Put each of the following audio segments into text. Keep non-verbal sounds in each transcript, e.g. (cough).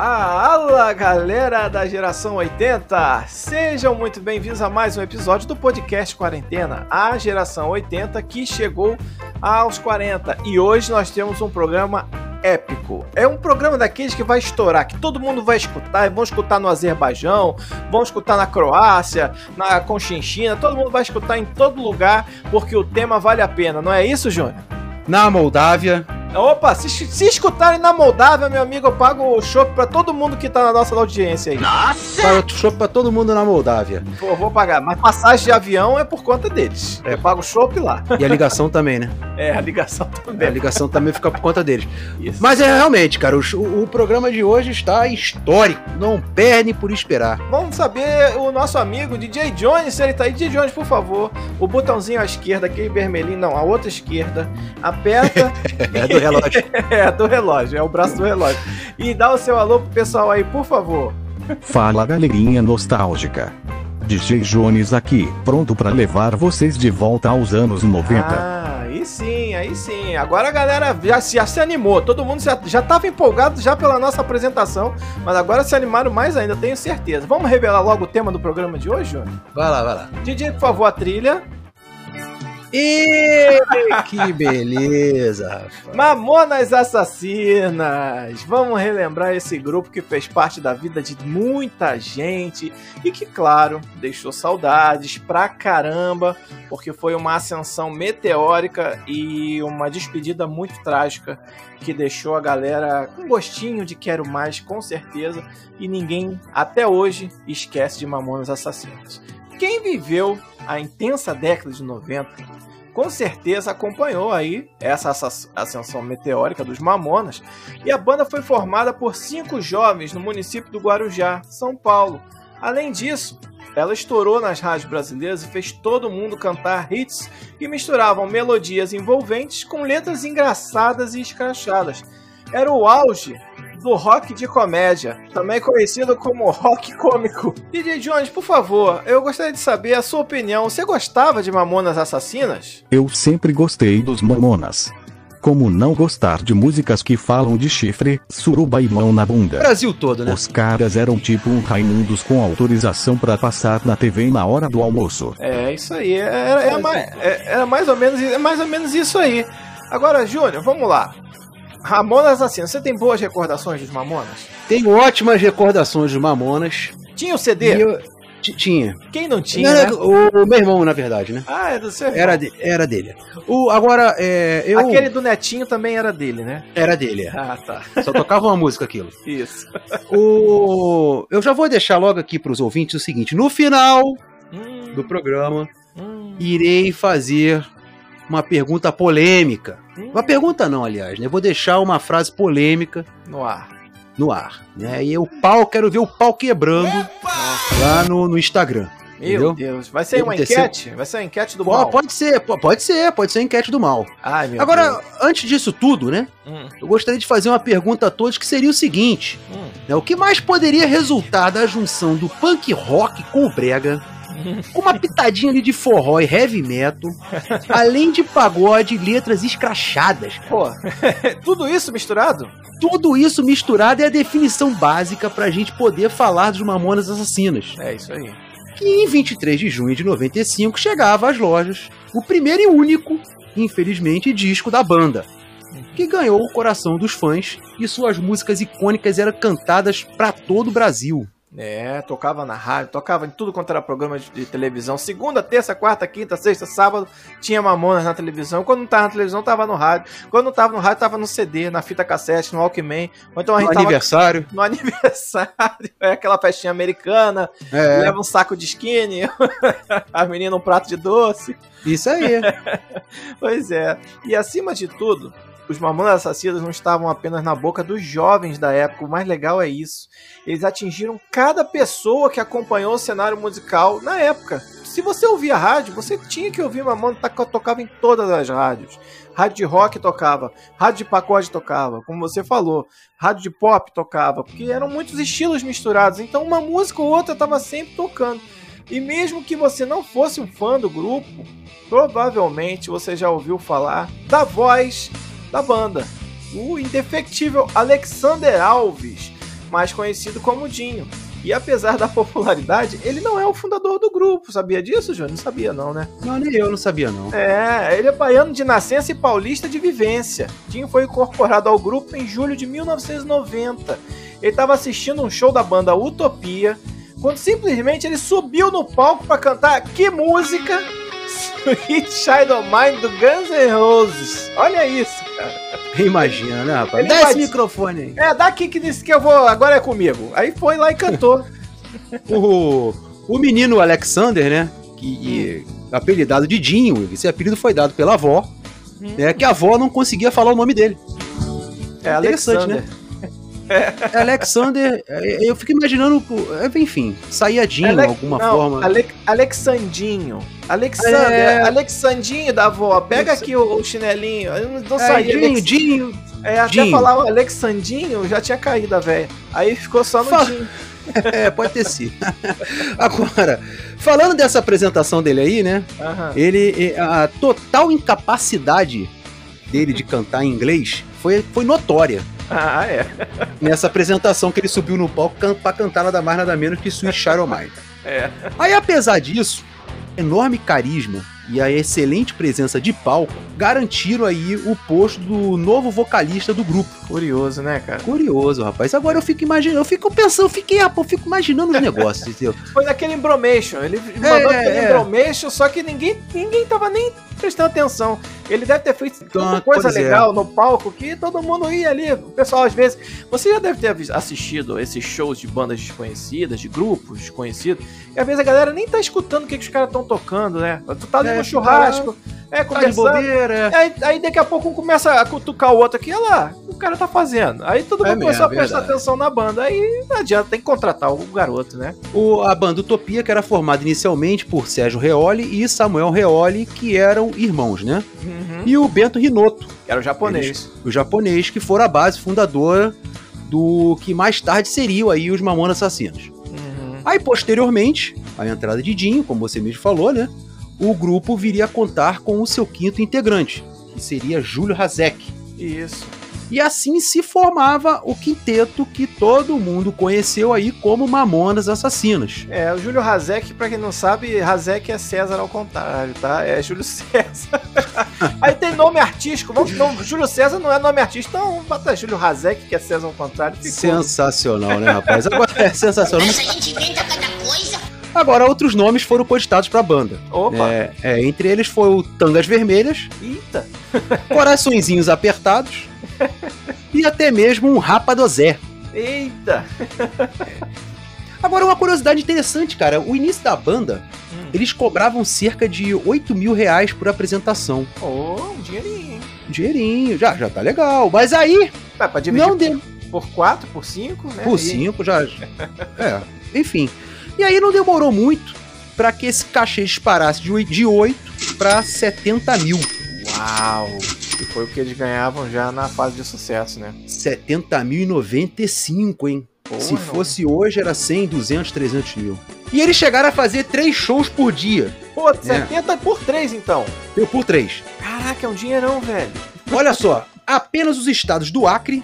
Fala galera da geração 80! Sejam muito bem-vindos a mais um episódio do podcast Quarentena, a geração 80 que chegou aos 40. E hoje nós temos um programa épico. É um programa daqueles que vai estourar, que todo mundo vai escutar, vão escutar no Azerbaijão, vão escutar na Croácia, na Conchinchina, todo mundo vai escutar em todo lugar, porque o tema vale a pena, não é isso, Júnior? Na Moldávia, Opa, se, se escutarem na Moldávia, meu amigo, eu pago o chopp pra todo mundo que tá na nossa audiência aí. Nossa! Paga chopp pra todo mundo na Moldávia. Pô, vou pagar. Mas passagem de avião é por conta deles. É. Eu pago chopp lá. E a ligação também, né? (laughs) É, a ligação também. A ligação também fica por conta deles. Isso. Mas é realmente, cara, o, o programa de hoje está histórico. Não perde por esperar. Vamos saber o nosso amigo DJ Jones, se ele tá aí. DJ Jones, por favor. O botãozinho à esquerda, aquele vermelhinho, não, a outra esquerda. Aperta. (laughs) é do relógio. (laughs) é, do relógio, é o braço do relógio. E dá o seu alô pro pessoal aí, por favor. Fala galerinha nostálgica. DJ Jones aqui, pronto para levar vocês de volta aos anos 90. Ah, aí sim, aí sim. Agora a galera já, já se animou. Todo mundo já, já tava empolgado já pela nossa apresentação, mas agora se animaram mais ainda, tenho certeza. Vamos revelar logo o tema do programa de hoje, Júnior? Vai lá, vai lá. DJ, por favor, a trilha. E que beleza. Mamonas Assassinas! Vamos relembrar esse grupo que fez parte da vida de muita gente e que, claro, deixou saudades pra caramba, porque foi uma ascensão meteórica e uma despedida muito trágica que deixou a galera com gostinho de quero mais, com certeza, e ninguém até hoje esquece de Mamonas Assassinas. Quem viveu a intensa década de 90 com certeza acompanhou aí essa ascensão meteórica dos Mamonas, e a banda foi formada por cinco jovens no município do Guarujá, São Paulo. Além disso, ela estourou nas rádios brasileiras e fez todo mundo cantar hits que misturavam melodias envolventes com letras engraçadas e escrachadas. Era o auge do rock de comédia, também conhecido como rock cômico. DJ Jones, por favor, eu gostaria de saber a sua opinião. Você gostava de Mamonas Assassinas? Eu sempre gostei dos Mamonas. Como não gostar de músicas que falam de chifre, suruba e mão na bunda? Brasil todo, né? Os caras eram tipo um Raimundos com autorização para passar na TV na hora do almoço. É, isso aí. Era, era, mais, era mais, ou menos, é mais ou menos isso aí. Agora, Júnior, vamos lá. Ramonas assim, você tem boas recordações dos Mamonas? Tenho ótimas recordações dos Mamonas. Tinha o CD? Eu... Tinha. Quem não tinha? Não, né? o, o, meu irmão, na verdade, né? Ah, é do seu irmão. Era, de, era dele. O, agora, é, eu... Aquele do Netinho também era dele, né? Era dele, é. Ah, tá. Só tocava uma música aquilo. (laughs) Isso. O... Eu já vou deixar logo aqui para os ouvintes o seguinte: no final hum. do programa, hum. irei fazer uma pergunta polêmica. Hum. Uma pergunta não, aliás, né? Eu vou deixar uma frase polêmica no ar. No ar, né? E o pau, quero ver o pau quebrando Opa! lá no, no Instagram. Meu entendeu? Deus, vai ser uma enquete? Vai ser uma enquete do mal? Pode ser, pode ser, pode ser a enquete do mal. Ai, meu Agora, Deus. antes disso tudo, né? Hum. Eu gostaria de fazer uma pergunta a todos que seria o seguinte: hum. né, o que mais poderia resultar da junção do punk rock com o brega? Com uma pitadinha ali de forró e heavy metal, além de pagode e letras escrachadas. Pô, (laughs) tudo isso misturado? Tudo isso misturado é a definição básica pra gente poder falar dos Mamonas Assassinas. É isso aí. Que em 23 de junho de 95 chegava às lojas o primeiro e único, infelizmente, disco da banda, que ganhou o coração dos fãs e suas músicas icônicas eram cantadas para todo o Brasil. É, tocava na rádio, tocava em tudo quanto era programa de, de, televisão. Segunda, terça, quarta, quinta, sexta, sábado, tinha Mamonas na televisão. Quando não tava na televisão, tava no rádio. Quando não tava no rádio, tava no CD, na fita cassete, no Walkman. Ou então a gente no aniversário. (laughs) No aniversário. É aquela festinha americana. É. Leva um saco de skinny. (laughs) a menina um prato de doce. Isso aí. (laughs) pois é. E acima de tudo, os Mamonas Assassinas não estavam apenas na boca dos jovens da época, o mais legal é isso. Eles atingiram cada pessoa que acompanhou o cenário musical na época. Se você ouvia rádio, você tinha que ouvir Mamonas, tocava em todas as rádios. Rádio de rock tocava, rádio de pacode tocava, como você falou, rádio de pop tocava, porque eram muitos estilos misturados, então uma música ou outra estava sempre tocando. E mesmo que você não fosse um fã do grupo, provavelmente você já ouviu falar da voz da banda, o indefectível Alexander Alves, mais conhecido como Dinho. E apesar da popularidade, ele não é o fundador do grupo. Sabia disso, Júnior? Não sabia, não, né? Não, nem eu não sabia, não. É, ele é baiano de nascença e paulista de vivência. Dinho foi incorporado ao grupo em julho de 1990. Ele estava assistindo um show da banda Utopia, quando simplesmente ele subiu no palco para cantar que música? Child of Mine do Guns N' Roses. Olha isso, cara. Imagina, né, rapaz? Ele dá esse microfone aí. É, dá aqui que disse que eu vou, agora é comigo. Aí foi lá e cantou. (laughs) o, o menino Alexander, né? Que hum. apelidado de Dinho, esse apelido foi dado pela avó, hum. né? Que a avó não conseguia falar o nome dele. É, Alexander. né? É Alexander, é, eu fico imaginando, enfim, saiyadinho de alguma não, forma. Ale, Alexandinho. Alexander, é... Alexandinho da avó, pega aqui o, o chinelinho. Eu não é, Dinho, Alex... Dinho. É, até Dinho. falar o Alexandinho, já tinha caído a velha. Aí ficou só no Fa... Dinho. é, pode ter sido. (laughs) Agora, falando dessa apresentação dele aí, né? Uhum. Ele, a total incapacidade dele de cantar em inglês foi, foi notória. Ah, é. Nessa apresentação que ele subiu no palco pra cantar nada mais nada menos que Sweet Child Mine. É. Aí, apesar disso, enorme carisma e a excelente presença de palco garantiram aí o posto do novo vocalista do grupo. Curioso, né, cara? Curioso, rapaz. Agora eu fico imaginando, eu fico pensando, eu fiquei, eu fico imaginando os negócios, entendeu? (laughs) Foi naquele embromation, ele mandou é, aquele é. embromation, só que ninguém, ninguém tava nem prestando atenção. Ele deve ter feito tanta coisa é. legal é. no palco que todo mundo ia ali. O pessoal, às vezes. Você já deve ter assistido esses shows de bandas desconhecidas, de grupos desconhecidos. E às vezes a galera nem tá escutando o que, que os caras estão tocando, né? Tu tá ali é, no churrasco. É, conversando. Tá de bobeira. Aí, aí, daqui a pouco um começa a cutucar o outro aqui, olha lá, o cara tá fazendo. Aí todo é mundo é começou a prestar verdade. atenção na banda. Aí não adianta, tem que contratar o garoto, né? O, a banda Utopia, que era formada inicialmente por Sérgio Reoli e Samuel Reoli, que eram irmãos, né? Uhum. E o Bento Rinoto. Que era o japonês. Eles, o japonês, que for a base fundadora do que mais tarde seriam aí os Mamonas Assassinos. Uhum. Aí, posteriormente, a entrada de Dinho, como você mesmo falou, né? O grupo viria a contar com o seu quinto integrante, que seria Júlio Hazek. Isso. E assim se formava o quinteto que todo mundo conheceu aí como Mamonas Assassinas. É, o Júlio Hazek, pra quem não sabe, Hazek é César ao contrário, tá? É Júlio (laughs) César. aí tem nome artístico, vamos, não, Júlio César não é nome artístico, então bota Júlio Hazek, que é César ao contrário. Ficou. Sensacional, né, rapaz? Agora é sensacional. Mas a gente inventa cada coisa. Agora, outros nomes foram cogitados pra banda. Opa! É, é, entre eles foi o Tangas Vermelhas. Eita! (laughs) Coraçõezinhos Apertados. e até mesmo um Rapadozé. Eita! Agora, uma curiosidade interessante, cara. O início da banda, hum. eles cobravam cerca de 8 mil reais por apresentação. Oh, um dinheirinho, hein? Um dinheirinho, já, já tá legal. Mas aí. É, pra dividir não deu. Por 4, por 5, né? Por 5, já. (laughs) é, enfim. E aí não demorou muito para que esse cachê disparasse de 8 para 70 mil. Uau! E foi o que eles ganhavam já na fase de sucesso, né? 70 mil e 95, hein? Porra, Se fosse hoje, era 100, 200, 300 mil. E eles chegaram a fazer três shows por dia. Pô, 70 é. por 3 então. Eu por 3. Caraca, é um dinheirão, velho. Olha só, apenas os estados do Acre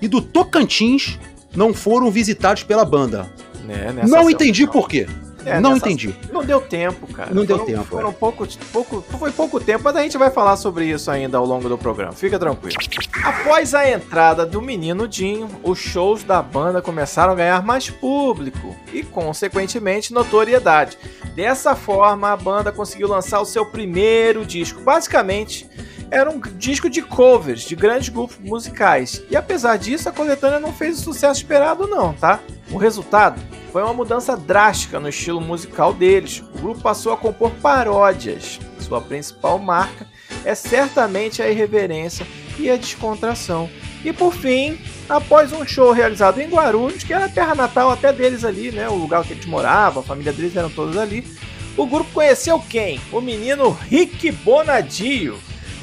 e do Tocantins não foram visitados pela banda. É, não entendi por quê. É, não entendi. Não deu tempo, cara. Não foram, deu tempo. Foram é. pouco, pouco, foi pouco tempo, mas a gente vai falar sobre isso ainda ao longo do programa. Fica tranquilo. Após a entrada do menino Dinho, os shows da banda começaram a ganhar mais público e, consequentemente, notoriedade. Dessa forma, a banda conseguiu lançar o seu primeiro disco. Basicamente, era um disco de covers de grandes grupos musicais. E apesar disso, a coletânea não fez o sucesso esperado, não, tá? O resultado foi uma mudança drástica no estilo musical deles. O grupo passou a compor paródias. Sua principal marca é certamente a irreverência e a descontração. E por fim, após um show realizado em Guarulhos, que era a terra natal até deles ali, né? O lugar que eles moravam, a família deles eram todos ali. O grupo conheceu quem? O menino Rick Bonadio,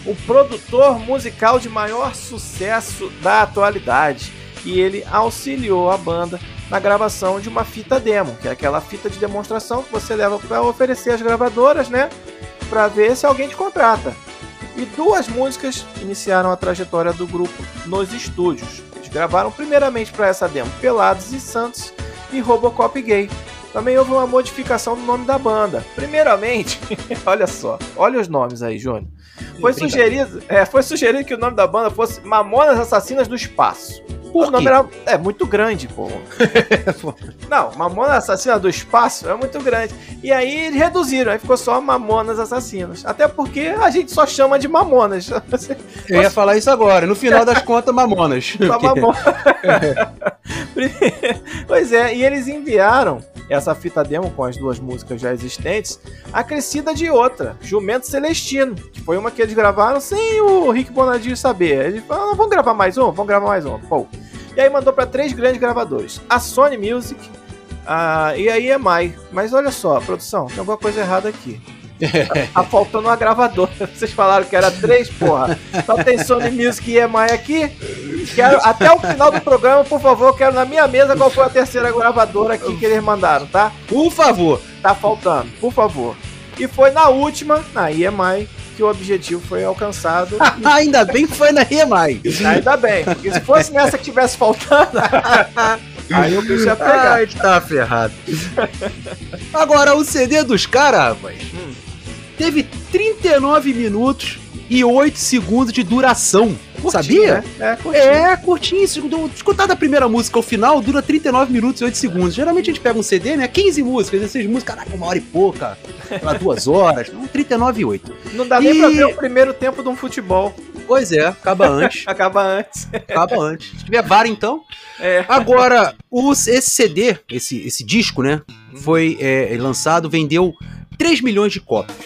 o produtor musical de maior sucesso da atualidade. E ele auxiliou a banda na gravação de uma fita demo, que é aquela fita de demonstração que você leva para oferecer às gravadoras, né? Para ver se alguém te contrata. E duas músicas iniciaram a trajetória do grupo nos estúdios. Eles gravaram primeiramente para essa demo Pelados e Santos e Robocop Gay. Também houve uma modificação do nome da banda. Primeiramente, (laughs) olha só, olha os nomes aí, Júnior. Foi sugerido, é, foi sugerido que o nome da banda fosse Mamonas Assassinas do Espaço. O nome era, é muito grande, pô. (laughs) Não, Mamonas Assassinas do Espaço é muito grande. E aí eles reduziram, aí ficou só Mamonas Assassinas. Até porque a gente só chama de Mamonas. (laughs) Eu ia falar isso agora, no final das contas, Mamonas. (laughs) Só Mamonas. pois é, e eles enviaram essa fita demo com as duas músicas já existentes, acrescida de outra, Jumento Celestino, que foi uma que eles gravaram sem o Rick Bonadio saber. Eles falaram, vamos gravar mais um? Vamos gravar mais um. Pô. E aí mandou para três grandes gravadores: a Sony Music a, e a EMI. Mas olha só, produção, tem alguma coisa errada aqui. (laughs) tá faltando uma gravadora. (laughs) Vocês falaram que era três, porra. Só tem Sony Music e EMI aqui. Quero, até o final do programa, por favor, quero na minha mesa qual foi a terceira gravadora aqui que eles mandaram, tá? Por favor. Tá faltando, por favor. E foi na última, na EMI, que o objetivo foi alcançado. (laughs) Ainda bem que foi na EMI. Ainda bem, porque se fosse nessa que tivesse faltando. (laughs) Aí o bicho ia pegar. Ai, tá ferrado. Agora, o CD dos caras, rapaz, hum. teve 39 minutos e 8 segundos de duração. Curtinho, sabia? Né? É, curtinho. É, curtinho. Escutar da primeira música ao final dura 39 minutos e 8 segundos. Geralmente a gente pega um CD, né? 15 músicas, 16 músicas, caraca, uma hora e pouca, pra (laughs) duas horas. Então, 39 e 8. Não dá e... nem pra ver o primeiro tempo de um futebol. Pois é, acaba antes. (laughs) acaba antes. acaba antes. Se tiver VAR, então. É. Agora, os, esse CD, esse, esse disco, né? Foi é, lançado, vendeu 3 milhões de cópias.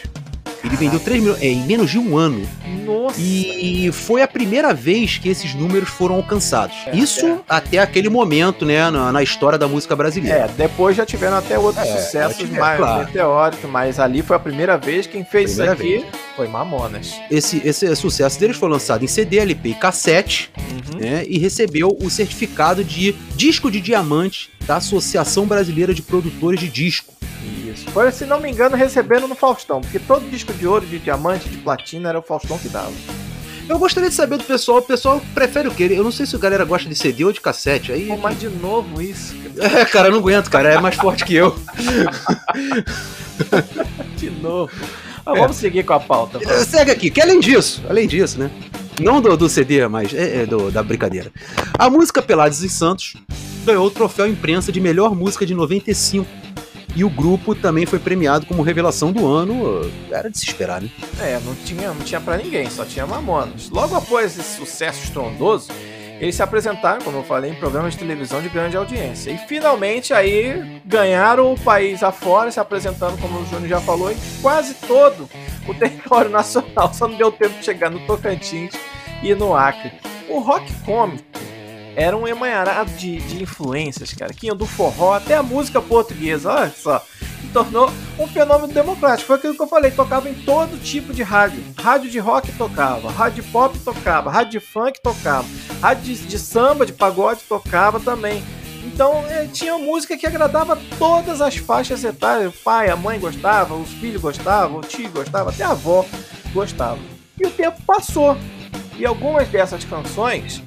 Ele vendeu 3 milhões é, em menos de um ano. Nossa! E foi a primeira vez que esses números foram alcançados. É, Isso é. até aquele momento, né, na, na, história da música brasileira. É, depois já tiveram até outros é, sucessos mais claro. meteóricos, mas ali foi a primeira vez quem fez primeira isso aqui vez. foi Mamonas. Esse, esse sucesso deles foi lançado em CD, LP e cassete, uhum. né, e recebeu o certificado de disco de diamante da Associação Brasileira de Produtores de Disco. Isso. Foi, se não me engano, recebendo no Faustão, porque todo disco de ouro, de diamante, de platina era o Faustão que dava. Eu gostaria de saber do pessoal, o pessoal prefere o quê? Eu não sei se a galera gosta de CD ou de cassete. Aí... Pô, mas de novo isso. (laughs) É, cara, eu não aguento, cara, é mais forte que eu. (laughs) de novo. Ah, vamos é. seguir com a pauta. Pô. Segue aqui, que além disso, além disso, né? Não do, do CD, mas é, é do, da brincadeira. A música Pelados e Santos ganhou o troféu imprensa de melhor música de 95 e o grupo também foi premiado como revelação do ano. Era de se esperar, né? É, não tinha, não tinha para ninguém, só tinha Mamonas. Logo após esse sucesso estrondoso, eles se apresentaram, como eu falei, em programas de televisão de grande audiência. E finalmente aí ganharam o país afora, se apresentando, como o Júnior já falou, em quase todo o (laughs) território nacional. Só não deu tempo de chegar no Tocantins e no Acre. O rock cômico era um emaranhado de, de influências, cara, que iam do forró até a música portuguesa, olha só. Tornou um fenômeno democrático. Foi aquilo que eu falei, tocava em todo tipo de rádio. Rádio de rock tocava, rádio pop tocava, rádio funk tocava, rádio de, de samba, de pagode tocava também. Então é, tinha música que agradava todas as faixas etárias. O pai, a mãe gostava, os filhos gostavam, o tio gostava, até a avó gostava. E o tempo passou. E algumas dessas canções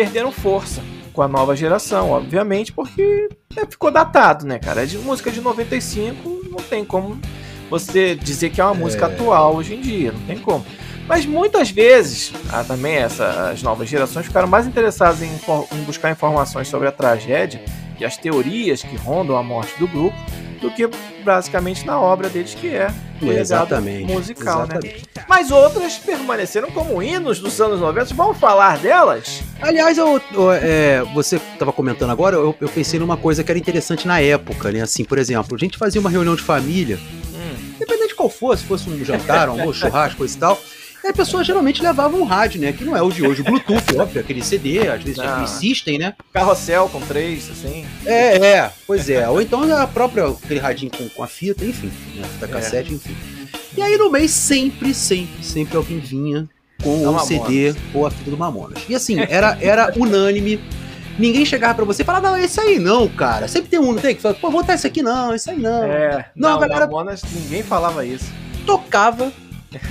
perderam força com a nova geração, obviamente, porque é, ficou datado, né, cara? É de música de 95, não tem como você dizer que é uma música é... atual hoje em dia, não tem como. Mas muitas vezes, ah, também essa, as novas gerações ficaram mais interessadas em, em buscar informações sobre a tragédia e as teorias que rondam a morte do grupo do que basicamente na obra deles, que é o exatamente, musical, né? exatamente. né? Mas outras permaneceram como hinos dos anos 90. Vamos falar delas? Aliás, eu, eu é, você estava comentando agora, eu, eu, pensei numa coisa que era interessante na época, né? Assim, por exemplo, a gente fazia uma reunião de família, hum. independente de qual fosse, fosse um jantar, um almoço, (laughs) churrasco, coisa e tal. E a pessoa geralmente levava um rádio, né? Que não é o de hoje, o Bluetooth, (laughs) óbvio, aquele CD, às vezes já existem, né? Carrossel com três, assim. É, é, pois é. Ou então a própria, aquele radinho com, com a fita, enfim, né? Da é. cassete, é. enfim. E aí no mês sempre, sempre, sempre alguém vinha com o CD ou a fita do Mamonas. E assim, era, era unânime. Ninguém chegava pra você e falava, não, esse aí não, cara. Sempre tem um, não tem? Que fala, pô, vou botar esse aqui não, esse aí não. É, não, não galera. Mamonas, ninguém falava isso. Tocava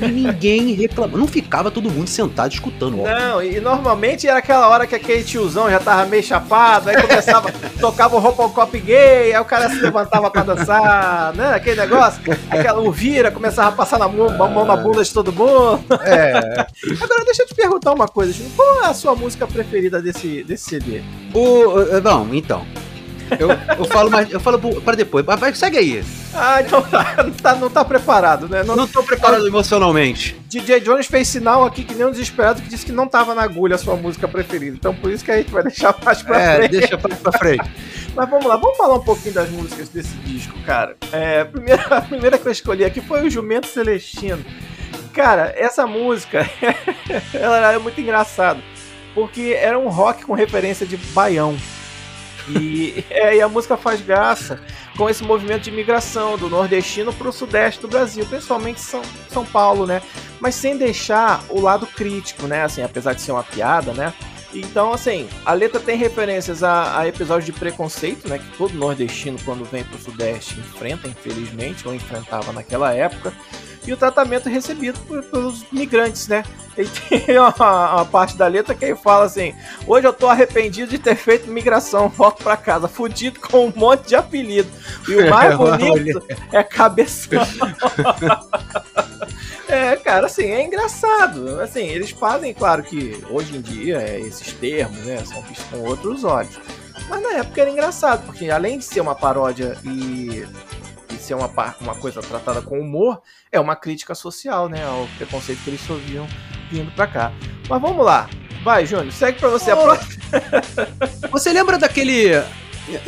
e ninguém reclamava. Não ficava todo mundo sentado escutando. Ó. Não, e normalmente era aquela hora que aquele tiozão já tava meio chapado, aí começava, (laughs) tocava o Robocop gay, aí o cara se levantava pra dançar, né? Aquele negócio. Aquela, o vira começava a passar na mão, a mão na bunda de todo mundo. É. (laughs) Agora deixa eu te perguntar uma coisa. Qual é a sua música preferida desse, desse CD? O. Bom, então. Eu, eu falo mais, eu falo para depois. Vai, segue aí. Ah, então tá, não tá, não tá preparado, né? Não, não tô preparado emocionalmente. DJ Jones fez sinal aqui que nem um desesperado que disse que não tava na agulha a sua música preferida. Então por isso que a gente vai deixar mais pra é, frente. É, deixa pra, pra frente. (laughs) Mas vamos lá, vamos falar um pouquinho das músicas desse disco, cara. É, a, primeira, a primeira que eu escolhi aqui foi o Jumento Celestino. Cara, essa música, (laughs) ela era muito engraçada. Porque era um rock com referência de baião. E, (laughs) é, e a música faz graça com esse movimento de migração do nordestino para o sudeste do Brasil, principalmente São, São Paulo, né? Mas sem deixar o lado crítico, né? Assim, apesar de ser uma piada, né? Então, assim, a letra tem referências a, a, episódios de preconceito, né? Que todo nordestino, quando vem para o Sudeste, enfrenta, infelizmente, ou enfrentava naquela época e o tratamento recebido por, pelos migrantes, né? E tem (laughs) uma, uma, parte da letra que ele fala assim: Hoje eu tô arrependido de ter feito migração, volto para casa, fudido com um monte de apelido. E o mais (laughs) bonito é cabeção. (laughs) É, cara, assim, é engraçado. Assim, eles fazem, claro que hoje em dia esses termos, né, são vistos com outros olhos. Mas na época era engraçado, porque além de ser uma paródia e ser uma, uma coisa tratada com humor, é uma crítica social, né? Ao preconceito que eles sofriam vindo pra cá. Mas vamos lá. Vai, Júnior, segue pra você oh. a próxima. você lembra daquele.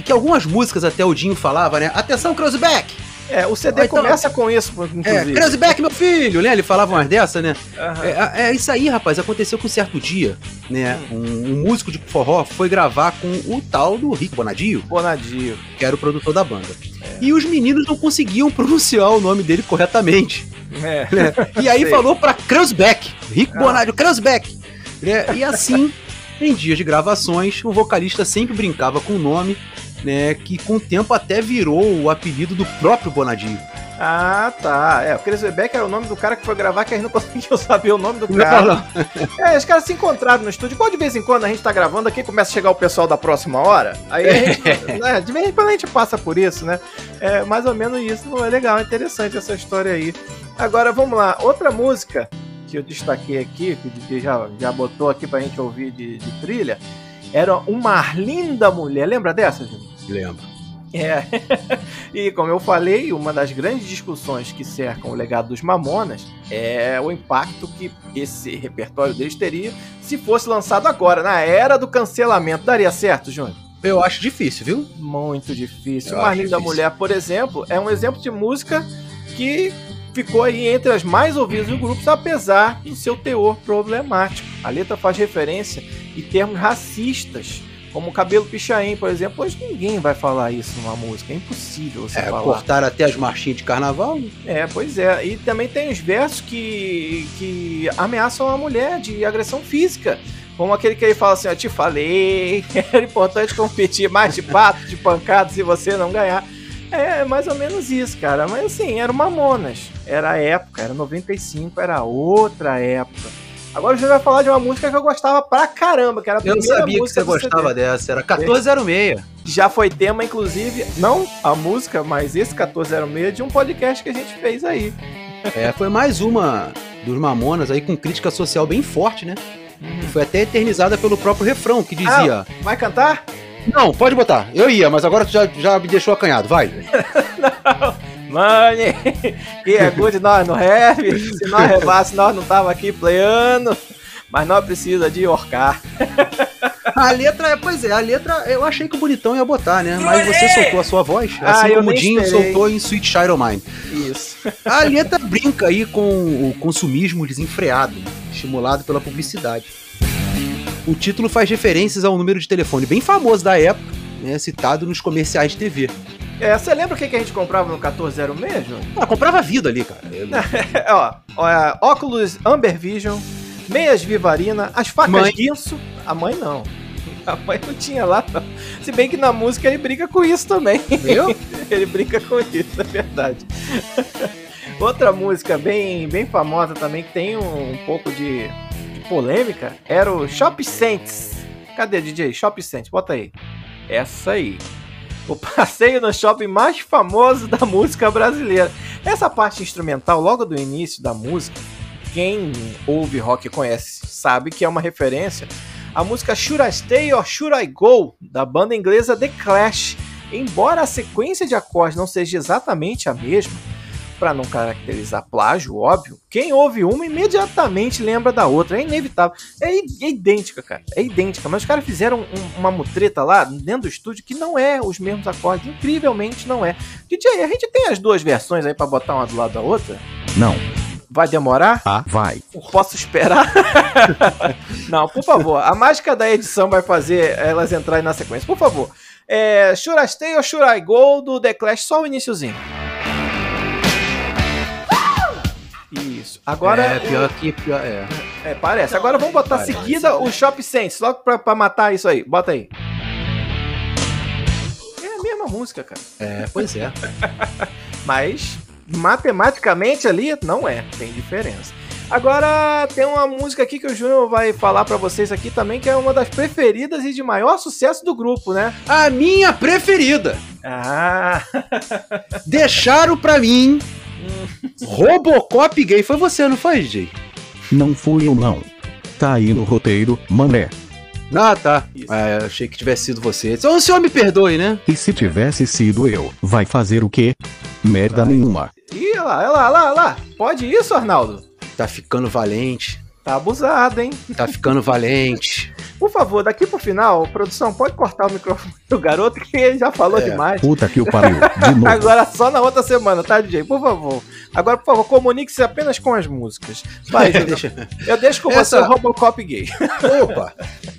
Que algumas músicas até o Dinho falava, né? Atenção, Crossback! É, o CD então, começa com isso, inclusive. É, Crazyback, meu filho, né? Ele falava umas dessa, né? Uhum. É, é, isso aí, rapaz, aconteceu com um certo dia, né? Hum. Um, um, músico de forró foi gravar com o tal do Rico Bonadio. Bonadio. Que era o produtor da banda. É. E os meninos não conseguiam (laughs) pronunciar o nome dele corretamente. É. Né? E aí (laughs) falou pra Kreuzbeck, Rico ah. Bonadio, Kreuzbeck. Né? E assim, em dias de gravações, o vocalista sempre brincava com o nome né, que com o tempo até virou o apelido do próprio Bonadinho. Ah, tá. É, o Chris Webeck era o nome do cara que foi gravar, que a gente não (laughs) conseguiu saber o nome do cara. Não, não. É, os caras se encontraram no estúdio. Igual de vez em quando a gente tá gravando aqui, começa a chegar o pessoal da próxima hora. Aí a gente, né, de vez em quando a gente passa por isso, né? É mais ou menos isso. É legal, é interessante essa história aí. Agora, vamos lá. Outra música que eu destaquei aqui, que o DJ já, já botou aqui pra gente ouvir de, de trilha, era uma linda mulher. Lembra dessa, gente? Lembro. É. (laughs) e como eu falei, uma das grandes discussões que cercam o legado dos Mamonas é o impacto que esse repertório deles teria se fosse lançado agora, na era do cancelamento. Daria certo, Júnior? Eu acho difícil, viu? Muito difícil. Uma linda mulher, por exemplo, é um exemplo de música que ficou aí entre as mais ouvidas do grupo, apesar do seu teor problemático. A letra faz referência em termos racistas como cabelo pichain, por exemplo, hoje ninguém vai falar isso numa música. É impossível você é, falar. cortar até as marchinhas de carnaval? É, pois é. E também tem os versos que, que ameaçam a mulher de agressão física. Como aquele que ele fala assim, eu te falei, (laughs) era importante competir mais de pato, de pancada, se você não ganhar. É mais ou menos isso, cara. Mas assim, era uma Mamonas. Era a época, era 95, era outra época. Agora a gente vai falar de uma música que eu gostava pra caramba, que era a Eu sabia que você gostava dessa, era 1406. Já foi tema, inclusive, não a música, mas esse 1406 de um podcast que a gente fez aí. É, foi mais uma dos Mamonas aí com crítica social bem forte, né? Uhum. Foi até eternizada pelo próprio refrão, que dizia... Ah, vai cantar? Não, pode botar. Eu ia, mas agora tu já, já me deixou acanhado, vai. não. (laughs) Money, (laughs) que é good nós no rap. Se nós rebasse, nós não tava aqui playando. Mas nós precisa de orcar. A letra, pois é, a letra eu achei que o bonitão ia botar, né? Mas você soltou a sua voz, Ah, assim como o Dinho soltou em Sweet Child of Mine. Isso. A letra brinca aí com o consumismo desenfreado, estimulado pela publicidade. O título faz referências a um número de telefone bem famoso da época, né, citado nos comerciais de TV. É, você lembra o que que a gente comprava no 1406, Júnior? Ah, comprava vida ali, cara. Eu- (laughs) É, ó, ó, é, óculos Amber Vision, meias Vivarina, as facas Mãe. Guinso. A mãe não. (laughs) A mãe não tinha lá, não. Se bem que na música ele brinca com isso também. Viu? (laughs) ele brinca com isso, é verdade. Outra música bem, bem famosa também, que tem um, um pouco de, de polêmica, era o Shop Saints. Cadê, DJ? Shop Saints, bota aí. Essa aí. O passeio no shopping mais famoso da música brasileira. Essa parte instrumental, logo do início da música, quem ouve rock conhece sabe que é uma referência à música Should I Stay or Should I Go, da banda inglesa The Clash. Embora a sequência de acordes não seja exatamente a mesma, para não caracterizar plágio, óbvio, quem ouve uma imediatamente lembra da outra. É inevitável. É, é idêntica, cara. É idêntica. Mas os caras fizeram um- uma mutreta lá dentro do estúdio que não é os mesmos acordes. Incrivelmente não é. DJ, a gente tem as duas versões aí para botar uma do lado da outra? Não. Vai demorar? Ah, vai. Posso esperar? (laughs) não, por favor. A mágica da edição vai fazer elas entrarem na sequência. Por favor. É, Should I Stay or Should I Go do The Clash, só o iníciozinho. Isso. Agora. é, o- pior que pior, é. É, parece. Agora vamos botar Parece. seguida o Shop Sense, logo pra, pra matar isso aí. Bota aí. É a mesma música, cara. É, pois é. (laughs) Mas matematicamente ali não é, tem diferença. Agora tem uma música aqui que o Júnior vai falar pra vocês aqui também, que é uma das preferidas e de maior sucesso do grupo, né? A minha preferida. Ah, (laughs) Deixaram pra mim Robocop gay. Foi você, não foi, DJ? Não fui eu não. Tá aí no roteiro, mané. Ah, tá. É, achei que tivesse sido você. Então, o senhor me perdoe, né? E se tivesse sido eu, vai fazer o quê? Merda nenhuma. ih, olha lá, olha lá, olha lá, olha lá. Pode isso, Arnaldo? Tá ficando valente. Tá abusado, hein? Tá ficando valente. (laughs) Por favor, daqui pro final, produção, pode cortar o microfone do garoto que ele já falou É. demais. Puta que o pariu. De (laughs) novo. Agora só na outra semana, tá, DJ? Por favor. Agora, por favor, comunique-se apenas com as músicas. Vai, Júnior. Deixa- Eu deixo com Essa- você o Robocop gay. Opa!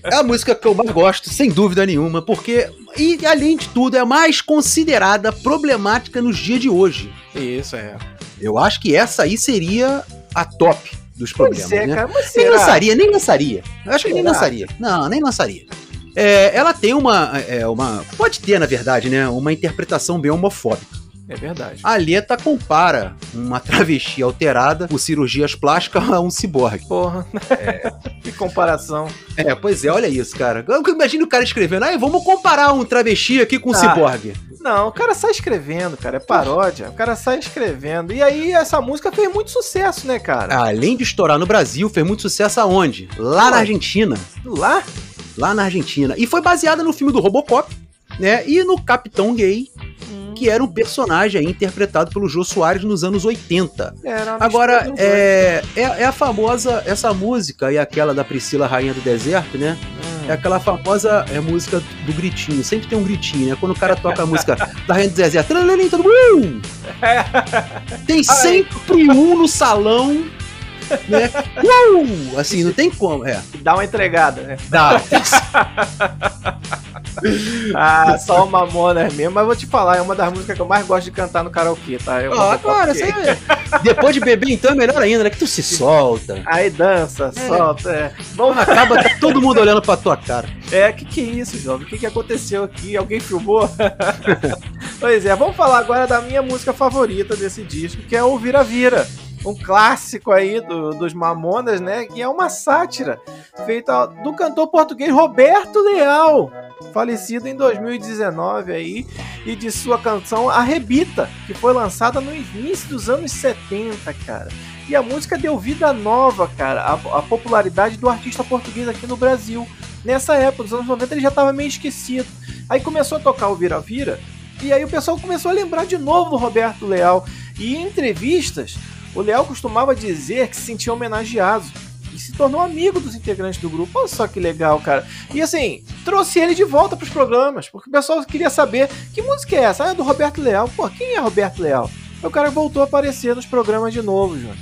É a música que eu mais gosto, sem dúvida nenhuma, porque, e além de tudo, é a mais considerada problemática nos dias de hoje. Isso, é. Eu acho que essa aí seria a top dos problemas, Pois é, né? cara, mas Nem será? lançaria, nem lançaria. Eu acho que nem lançaria. Não, nem lançaria. É, ela tem uma, é, uma. Pode ter, na verdade, né? Uma interpretação bem homofóbica. É verdade. A letra compara uma travesti alterada por cirurgias plásticas a um ciborgue. Porra. (laughs) que comparação. É, pois é, olha isso, cara. Eu imagino o cara escrevendo, ah, vamos comparar um travesti aqui com um Ah. ciborgue. Não, o cara sai escrevendo, cara. É paródia. O cara sai escrevendo. E aí, essa música fez muito sucesso, né, cara? Além de estourar no Brasil, fez muito sucesso aonde? Lá na Onde? Argentina. Lá? Lá na Argentina. E foi baseada no filme do Robocop, né? E no Capitão Gay, que era um personagem aí interpretado pelo Jô Soares nos anos 80. Era Agora, é, é, é a famosa, essa música e aquela da Priscila Rainha do Deserto, né? Hum. É aquela famosa é, música do gritinho. Sempre tem um gritinho, né? Quando o cara toca a música (laughs) da Rainha do Deserto, todo mundo. Tem sempre um no salão, né? Uh! Assim, não tem como. É, Dá uma entregada, né? dá. (laughs) (laughs) Ah, só uma Mamona mesmo. Mas vou te falar, é uma das músicas que eu mais gosto de cantar no karaokê, tá? Eu Ah, gay. você, depois de beber, então é melhor ainda, né? Que tu se solta. Aí dança, solta. É. Vamos acaba, tá todo mundo olhando pra tua cara. É, que que é isso, jovem? O que que aconteceu aqui? Alguém filmou? (laughs) pois é, vamos falar agora da minha música favorita desse disco, que é o Vira Vira. Um clássico aí do- dos Mamonas, né? Que é uma sátira feita do cantor português Roberto Leal, falecido em 2019 aí, e de sua canção Arrebita, que foi lançada no início dos anos 70, cara. E a música deu vida nova, cara, a, a popularidade do artista português aqui no Brasil. Nessa época, nos anos 90, ele já estava meio esquecido. Aí começou a tocar o Vira Vira, e aí o pessoal começou a lembrar de novo do Roberto Leal. E em entrevistas, o Leal costumava dizer que se sentia homenageado. e se tornou amigo dos integrantes do grupo. Olha só que legal, cara. E assim, trouxe ele de volta pros programas, porque o pessoal queria saber que música é essa? Ah, é do Roberto Leal. Pô, quem é Roberto Leal? O cara voltou a aparecer nos programas de novo, Júnior.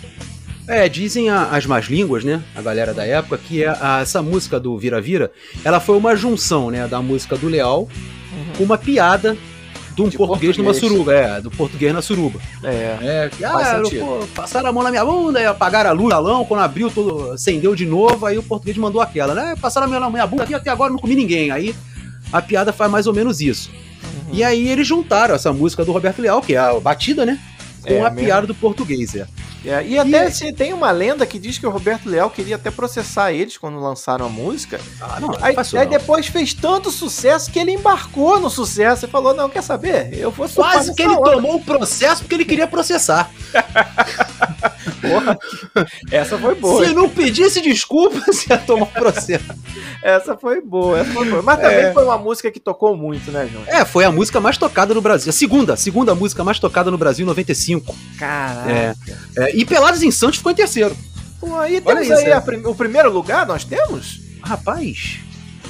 É, dizem a, as más línguas, né? A galera da época, que é a, essa música do Vira Vira, ela foi uma junção, né? Da música do Leal uhum. com uma piada de um de português, português, numa suruba, é, do português na suruba. É. É, ah, pô, passaram a mão na minha bunda e apagaram a luz, salão, quando abriu, tudo acendeu de novo, aí o português mandou aquela, né? Passaram a mão na minha bunda aqui, até agora não comi ninguém. Aí a piada faz mais ou menos isso. Uhum. E aí eles juntaram essa música do Roberto Leal, que é a batida, né? Com é, a mesmo. piada do português, é. É, e até e... Se, tem uma lenda que diz que o Roberto Leal queria até processar eles quando lançaram a música. Ah, não, aí, aí depois fez tanto sucesso que ele embarcou no sucesso e falou: Não, quer saber? Eu vou Quase que ele onda. tomou o processo porque ele queria processar. (laughs) Porra, essa foi boa. Se não pedisse desculpa, (laughs) você ia tomar processo. essa foi boa, essa foi boa. Mas também é. foi uma música que tocou muito, né, João? É, foi a música mais tocada no Brasil. A segunda, a segunda música mais tocada no Brasil em 95. Caraca. É, é, e Pelados em Santos ficou em terceiro. Pô, aí temos isso, aí é. prim o primeiro lugar, nós temos? Rapaz,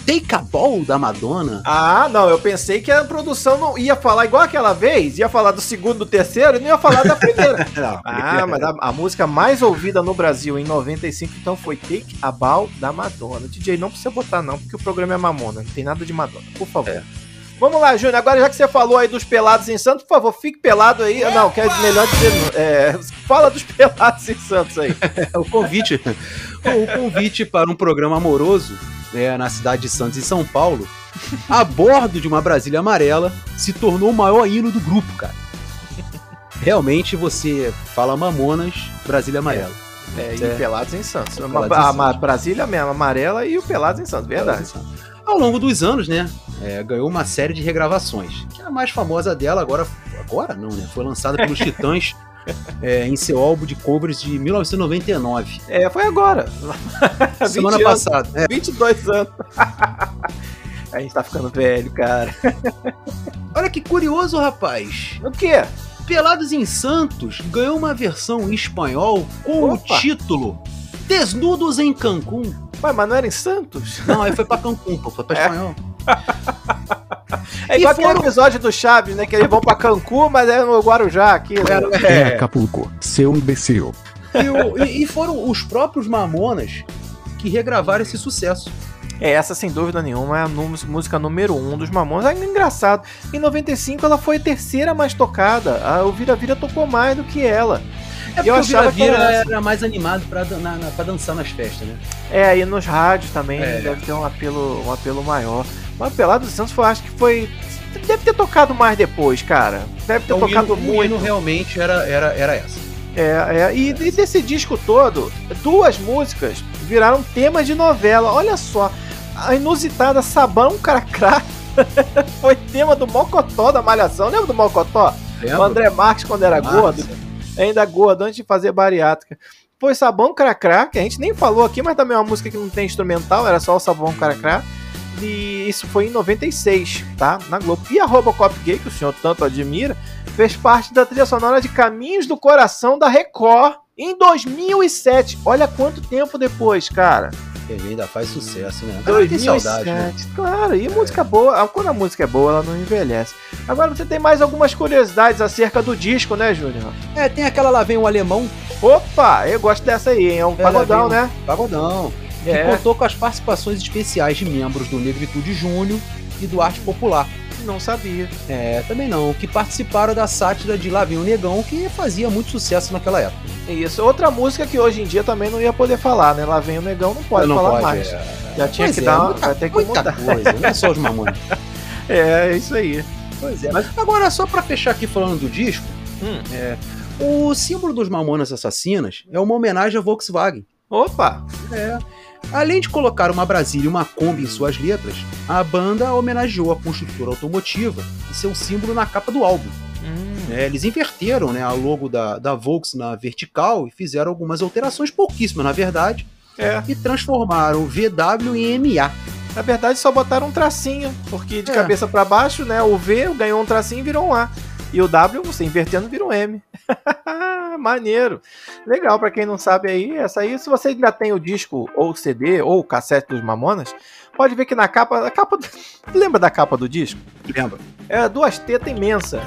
Take a Ball da Madonna. Ah, não, eu pensei que a produção não ia falar igual aquela vez, ia falar do segundo, do terceiro e não ia falar da primeira. (laughs) não, ah, mas a, a, música mais ouvida no Brasil em 95 então foi Take a Ball da Madonna. DJ não precisa botar não, porque o programa é Mamona, não tem nada de Madonna, por favor. É. Vamos lá, Júnior. Agora, já que você falou aí dos pelados em Santos, por favor, fique pelado aí. Não, quer melhor dizer. É, fala dos pelados em Santos aí. (laughs) o convite. o convite para um programa amoroso né, na cidade de Santos, em São Paulo, a bordo de uma Brasília amarela, se tornou o maior hino do grupo, cara. Realmente você fala Mamonas, Brasília amarela. É, é, e Pelados em Santos. Pelados a, em Santos. Brasília mesmo, amarela e o Pelados em Santos, verdade. Em Santos. Ao longo dos anos, né, é, ganhou uma série de regravações. Que a mais famosa dela agora, agora não, né, foi lançada pelos (laughs) Titãs é, em seu álbum de covers de 1999. É, foi agora. (laughs) Semana passada. É. 22 anos. (laughs) A gente tá ficando velho, cara. Olha que curioso, rapaz. O quê? Pelados em Santos ganhou uma versão em espanhol com Opa. o título Desnudos em Cancún. Ué, mas não era em Santos? Não, aí foi pra Cancún, pô, foi pra (laughs) é. espanhol. É igual foram... aquele episódio do Chaves, né? Que eles vão pra Cancún, mas é no Guarujá aqui. Né? É, é Acapulco, seu imbecil. E, o, e, e foram os próprios Mamonas que regravaram esse sucesso. É, essa sem dúvida nenhuma é a música número 1 um dos Mamonas. É engraçado, em 95 ela foi a terceira mais tocada. A, o Vira Vira tocou mais do que ela. É eu achava que era, era, mais animado pra, na, na, pra dançar nas festas, né? É, e nos rádios também é. deve ter um apelo, um apelo maior. Mas Pelado dos Santos foi, acho que foi. Deve ter tocado mais depois, cara. Deve ter então, tocado hino, muito. O hino realmente era, era, era essa. É, é e, e, desse disco todo, duas músicas viraram temas de novela. Olha só, a inusitada Sabão Cracrá (laughs) foi tema do Mocotó da Malhação. Lembra do Mocotó? Lembro. O André Marques quando era Marques. gordo. Ainda gordo, antes de fazer bariátrica. Foi Sabão Cracrá, que a gente nem falou aqui, mas também é uma música que não tem instrumental, era só o Sabão Cracrá e isso foi em 96, tá? Na Globo. E a Robocop Gay, que o senhor tanto admira, fez parte da trilha sonora de Caminhos do Coração da Record em 2007. Olha quanto tempo depois, cara. Ele ainda faz sucesso, né? 2007, saudade, né? claro. E é. música boa, quando a música é boa, ela não envelhece. Agora você tem mais algumas curiosidades acerca do disco, né, Júnior? É, tem aquela lá vem o alemão. Opa, eu gosto dessa aí, hein? É um é, pagodão, né? Pagodão que é. contou com as participações especiais de membros do Negritude Júnior e do Arte Popular. Não sabia. É, também não. Que participaram da sátira de Lá o Negão, que fazia muito sucesso naquela época. Isso. Outra música que hoje em dia também não ia poder falar, né? Lá Vem o Negão não pode não falar pode, mais. É... Já tinha pois que é, dar muita, vai ter que muita mudar. coisa, não é só os mamones. (laughs) é, é isso aí. Pois é. Mas agora, só para fechar aqui falando do disco, hum. é, o símbolo dos Mamonas Assassinas é uma homenagem a Volkswagen. Opa! É. Além de colocar uma Brasília e uma Kombi em suas letras, a banda homenageou a construtora automotiva e seu símbolo na capa do álbum. Hum. É, eles inverteram né, a logo da, da Volks na vertical e fizeram algumas alterações, pouquíssimas na verdade, é. e transformaram VW em MA. Na verdade, só botaram um tracinho, porque de é. cabeça para baixo, né, o V ganhou um tracinho e virou um A. E o W, você invertendo, vira um M. (laughs) Maneiro. Legal, para quem não sabe aí, essa aí, se você ainda tem o disco, ou o CD, ou o cassete dos Mamonas, pode ver que na capa. A capa (laughs) lembra da capa do disco? Lembra. É duas tetas imensas. (laughs)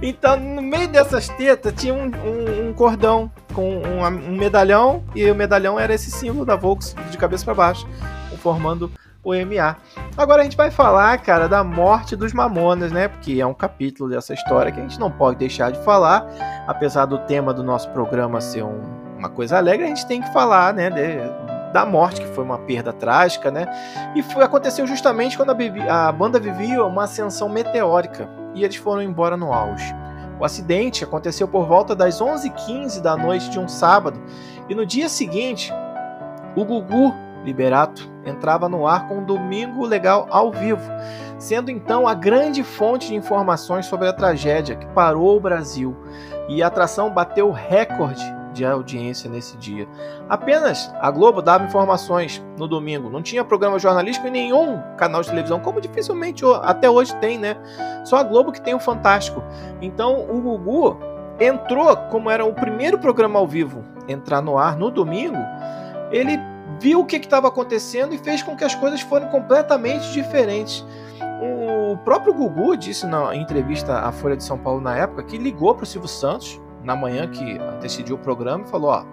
então, no meio dessas tetas tinha um, um, um cordão com um, um, medalhão, e o medalhão era esse símbolo da Volks de cabeça para baixo, formando o MA. Agora a gente vai falar, cara, da morte dos Mamonas, né? Porque é um capítulo dessa história que a gente não pode deixar de falar, apesar do tema do nosso programa ser um, uma coisa alegre, a gente tem que falar, né? De, da morte, que foi uma perda trágica, né? E foi, aconteceu justamente quando a, a banda vivia uma ascensão meteórica e eles foram embora no auge. O acidente aconteceu por volta das 11h15 da noite de um sábado e no dia seguinte, o Gugu Liberato entrava no ar com um Domingo Legal ao vivo, sendo então a grande fonte de informações sobre a tragédia que parou o Brasil. E a atração bateu recorde de audiência nesse dia. Apenas a Globo dava informações no domingo, não tinha programa jornalístico em nenhum canal de televisão, como dificilmente até hoje tem, né? Só a Globo que tem o Fantástico. Então o Gugu entrou, como era o primeiro programa ao vivo entrar no ar no domingo, ele viu o que estava acontecendo e fez com que as coisas fossem completamente diferentes. O próprio Gugu disse na entrevista à Folha de São Paulo na época que ligou para o Silvio Santos na manhã que decidiu o programa e falou: ó,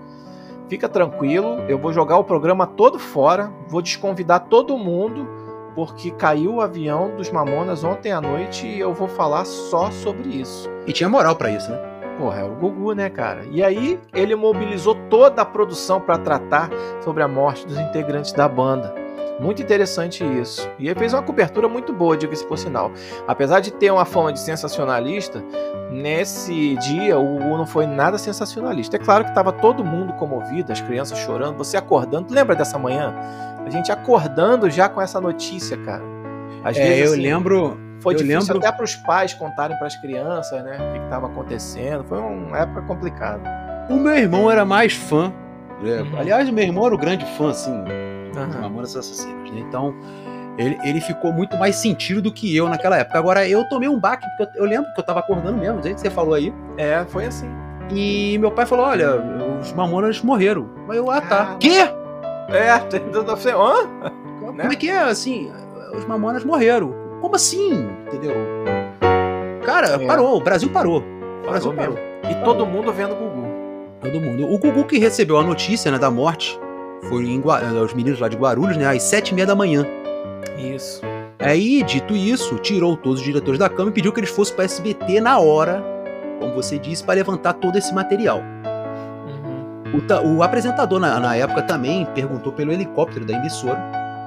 fica tranquilo, eu vou jogar o programa todo fora, vou desconvidar todo mundo porque caiu o avião dos Mamonas ontem à noite e eu vou falar só sobre isso. E tinha moral para isso, né? Porra, é o Gugu, né, cara? E aí ele mobilizou toda a produção para tratar sobre a morte dos integrantes da banda. Muito interessante isso. E ele fez uma cobertura muito boa, diga-se por sinal. Apesar de ter uma fama de sensacionalista, nesse dia o Gugu não foi nada sensacionalista. É claro que estava todo mundo comovido, as crianças chorando, você acordando. Lembra dessa manhã? A gente acordando já com essa notícia, cara. Às é, vezes, eu assim, lembro foi eu difícil lembro... até para os pais contarem para as crianças, né, o que estava acontecendo. Foi uma época complicada. O meu irmão era mais fã. Né? Uhum. Aliás, o meu irmão era o grande fã, assim, uhum. Mamonas Assassinas, né? Então, ele, ele ficou muito mais sentido do que eu naquela época. Agora, eu tomei um baque, porque eu, eu lembro que eu tava acordando mesmo, do jeito que você falou aí. É, foi assim. E meu pai falou: olha, os Mamonas morreram. Aí eu, ah, tá. Quê? É, (laughs) assim, hã? Como né? é que é, assim? Os Mamonas morreram. Como assim? Entendeu? Cara, é. parou. O Brasil parou. O Brasil parou. parou. E todo mundo vendo o Gugu. Todo mundo. O Gugu que recebeu a notícia né, da morte foi em Gua... Eh, os meninos lá de Guarulhos, né? Às sete e meia da manhã. Isso. Aí, dito isso, tirou todos os diretores da Câmara e pediu que eles fossem para SBT na hora, como você disse, para levantar todo esse material. Uhum. O, o, apresentador na, na, época também perguntou pelo helicóptero da emissora,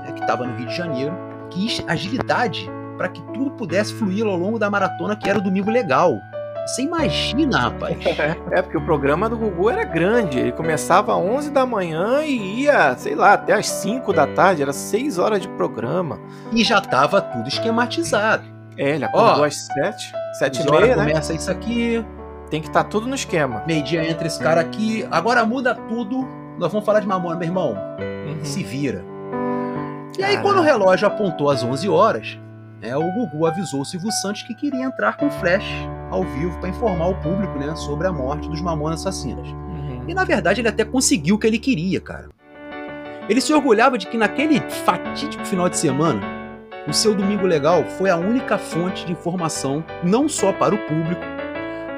né, que estava no Rio de Janeiro, quis agilidade para que tudo pudesse fluir ao longo da maratona que era o Domingo Legal. Você imagina, rapaz. (laughs) É, porque o programa do Gugu era grande. Ele começava às 11 da manhã e ia, sei lá, até às 5 da tarde. Era 6 horas de programa. E já tava tudo esquematizado. É, ele acordou Ó, às 7, 7 e meia, né? começa isso aqui. Tem que estar tá tudo no esquema. Meio-dia entra esse cara aqui. Agora muda tudo. Nós vamos falar de Mamona, meu irmão. Uhum. Se vira. E aí, quando o relógio apontou às 11 horas, é, o Gugu avisou o Silvio Santos que queria entrar com flash ao vivo para informar o público né, sobre a morte dos Mamonas Assassinas. Uhum. E na verdade ele até conseguiu o que ele queria, cara. Ele se orgulhava de que naquele fatídico final de semana, o seu Domingo Legal foi a única fonte de informação não só para o público,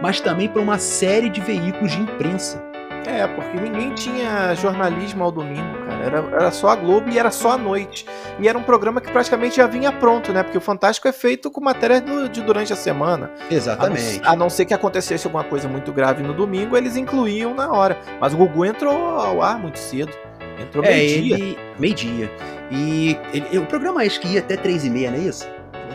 mas também para uma série de veículos de imprensa é, porque ninguém tinha jornalismo ao domingo, cara. Era, era só a Globo e era só a noite. E era um programa que praticamente já vinha pronto, né? Porque o Fantástico é feito com matéria do, de durante a semana. Exatamente. A não, a não, ser que acontecesse alguma coisa muito grave no domingo, eles incluíam na hora. Mas o Gugu entrou ao ar muito cedo. Entrou é, meio-dia. Ele... Meio-dia. E ele, o programa acho que ia até três e meia, não é isso?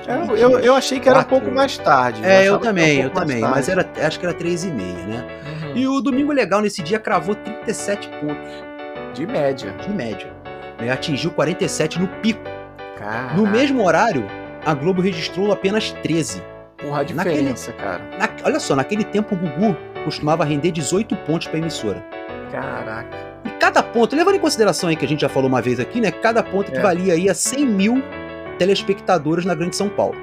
É, eu, eu achei que era um pouco mais tarde. É, eu, eu também, um eu também. Mas era, acho que era três e meia, né? Uhum. E o Domingo Legal nesse dia cravou 37 pontos. De média. De média. Né? Atingiu 47 no pico. Caraca. No mesmo horário, a Globo registrou apenas 13. Porra, a diferença, naquele, cara. Na, olha só, naquele tempo o Gugu costumava render 18 pontos pra emissora. Caraca. E cada ponto, levando em consideração aí que a gente já falou uma vez aqui, né? Cada ponto é. equivalia aí a 100 mil telespectadores na Grande São Paulo.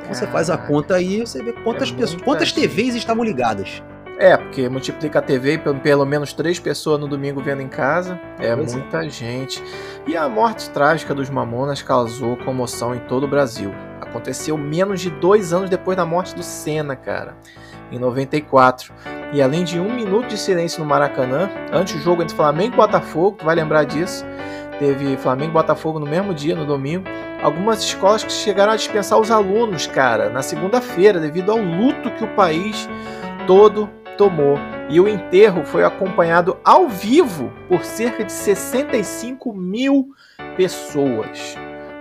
Então você faz a conta aí, você vê quantas é pessoas, quantas TVs estavam ligadas. É, porque multiplica a TV e pelo, pelo menos três pessoas no domingo vendo em casa. É pois é. muita é. gente. E a morte trágica dos Mamonas causou comoção em todo o Brasil. Aconteceu menos de dois anos depois da morte do Senna, cara. Em 94. E além de um minuto de silêncio no Maracanã, antes do jogo entre Flamengo e Botafogo, tu vai lembrar disso. Teve Flamengo e Botafogo no mesmo dia, no domingo. Algumas escolas que chegaram a dispensar os alunos, cara, na segunda-feira, devido ao luto que o país todo tomou. E o enterro foi acompanhado ao vivo por cerca de 65 mil pessoas.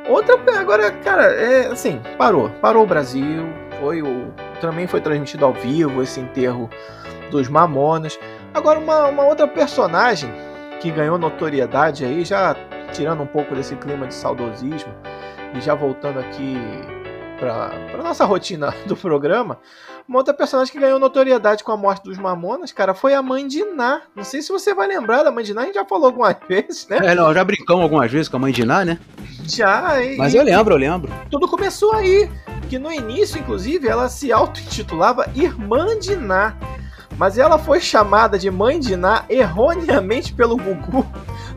Outra agora, cara, é assim, parou, parou o Brasil, foi o também foi transmitido ao vivo esse enterro dos Mamonas. Agora uma, uma outra personagem que ganhou notoriedade aí, já tirando um pouco desse clima de saudosismo e já voltando aqui para nossa rotina (laughs) do programa, uma outra personagem que ganhou notoriedade com a morte dos Mamonas, cara, foi a mãe de Ná. Não sei se você vai lembrar da mãe de Ná, a gente já falou algumas (laughs) vezes, né? É, não, já brincamos algumas vezes com a mãe de Ná, né? Já, e, Mas eu lembro, eu lembro. Tudo começou aí, que no início, inclusive, ela se auto-intitulava Irmã de Ná. Mas ela foi chamada de Mãe de Ná erroneamente pelo Gugu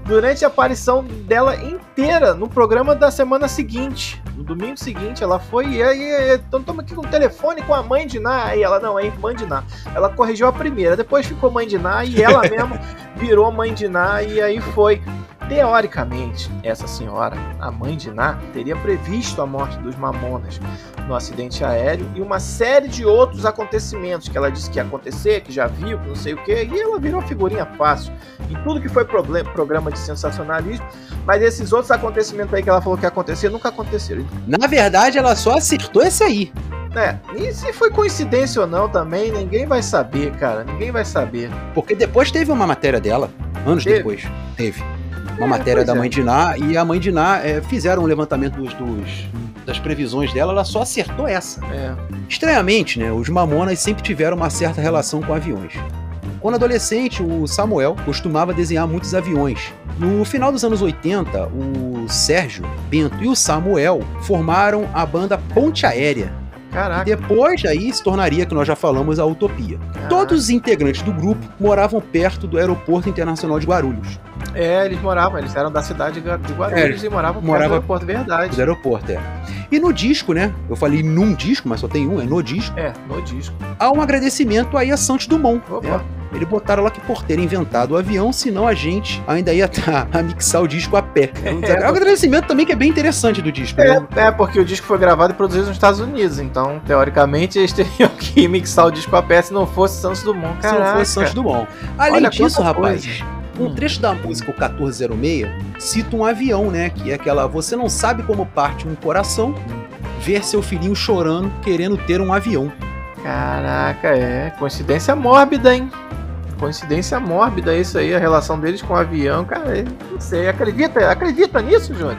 durante a aparição dela inteira no programa da semana seguinte. No domingo seguinte, ela foi e aí, então estamos aqui com o telefone com a mãe de Ná. Aí ela, não, é irmã de Ná. Ela corrigiu a primeira, depois ficou mãe de Ná e ela mesma (laughs) virou mãe de Ná e aí foi. Teoricamente, essa senhora, a mãe de Ná, teria previsto a morte dos Mamonas no acidente aéreo e uma série de outros acontecimentos que ela disse que ia acontecer, que já viu, que não sei o que, e ela virou figurinha fácil em tudo que foi programa de sensacionalismo, mas esses outros acontecimentos aí que ela falou que ia acontecer nunca aconteceram. Na verdade, ela só acertou esse aí. É, e se foi coincidência ou não também, ninguém vai saber, cara. Ninguém vai saber. Porque depois teve uma matéria dela, anos teve. depois. Teve uma é, matéria da é. mãe de Ná, e a mãe de Ná é, fizeram um levantamento dos, dos, das previsões dela, ela só acertou essa. Estranhamente, né, os Mamonas sempre tiveram uma certa relação com aviões. Quando adolescente, o Samuel costumava desenhar muitos aviões. No final dos anos 80, o Sérgio, Bento e o Samuel formaram a banda Ponte Aérea, Caraca. Depois aí se tornaria, que nós já falamos, a Utopia. Caraca. Todos os integrantes do grupo moravam perto do Aeroporto Internacional de Guarulhos. É, eles moravam, eles eram da cidade de Guarulhos é, e moravam morava do aeroporto, verdade. Do aeroporto, é. E no disco, né? Eu falei num disco, mas só tem um, é no disco. É, no disco. Há um agradecimento aí a Santos Dumont. Né? Eles botaram lá que por ter inventado o avião, senão a gente ainda ia tá (laughs) a mixar o disco a pé. É, é um agradecimento também que é bem interessante do disco. É, né? é, porque o disco foi gravado e produzido nos Estados Unidos, então, teoricamente, eles (laughs) teriam que mixar o disco a pé se não fosse Santos Dumont. Caraca. Se não fosse Santos Dumont. Além Olha disso, rapaz. Coisa. Um trecho da música, o 1406, cita um avião, né? Que é aquela. Você não sabe como parte um coração, ver seu filhinho chorando, querendo ter um avião. Caraca, é. Coincidência mórbida, hein? Coincidência mórbida isso aí, a relação deles com o avião, cara, não sei, acredita, acredita nisso, Júnior?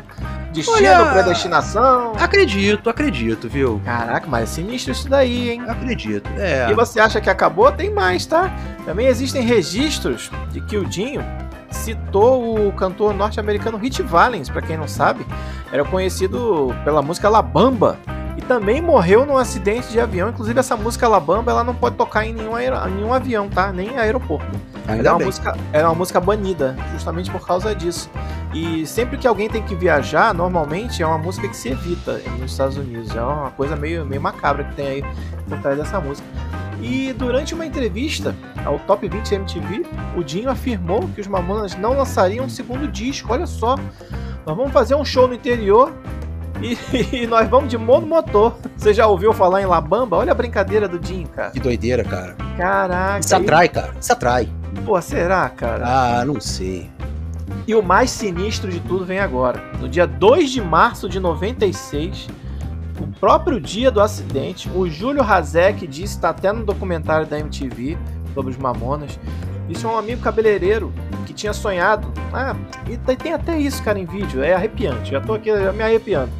Destino, Olha, predestinação? Acredito, acredito, viu? Caraca, mas é sinistro isso daí, hein? Acredito, é. E você acha que acabou? Tem mais, tá? Também existem registros de que o Dinho citou o cantor norte-americano Hit Valens, para quem não sabe, era conhecido pela música La Bamba e também morreu num acidente de avião. Inclusive, essa música Alabama ela não pode tocar em nenhum, nenhum avião, tá? Nem aeroporto. Ainda é uma, música, é uma música banida, justamente por causa disso. E sempre que alguém tem que viajar, normalmente é uma música que se evita nos Estados Unidos. É uma coisa meio, meio macabra que tem aí por trás dessa música. E durante uma entrevista ao Top 20 MTV, o Dinho afirmou que os Mamonas não lançariam um segundo disco. Olha só, nós vamos fazer um show no interior e, e, nós vamos de monomotor. Você já ouviu falar em Labamba? Olha a brincadeira do Jim, cara. Que doideira, cara. Caraca. Isso atrai, cara. Isso atrai. Pô, será, cara? Ah, não sei. E o mais sinistro de tudo vem agora. No dia 2 de março de 96, o próprio dia do acidente, o Júlio Hazek disse, está até no documentário da MTV sobre os Mamonas, isso é um amigo cabeleireiro que tinha sonhado. Ah, e tem até isso, cara, em vídeo. É arrepiante. Já tô aqui me arrepiando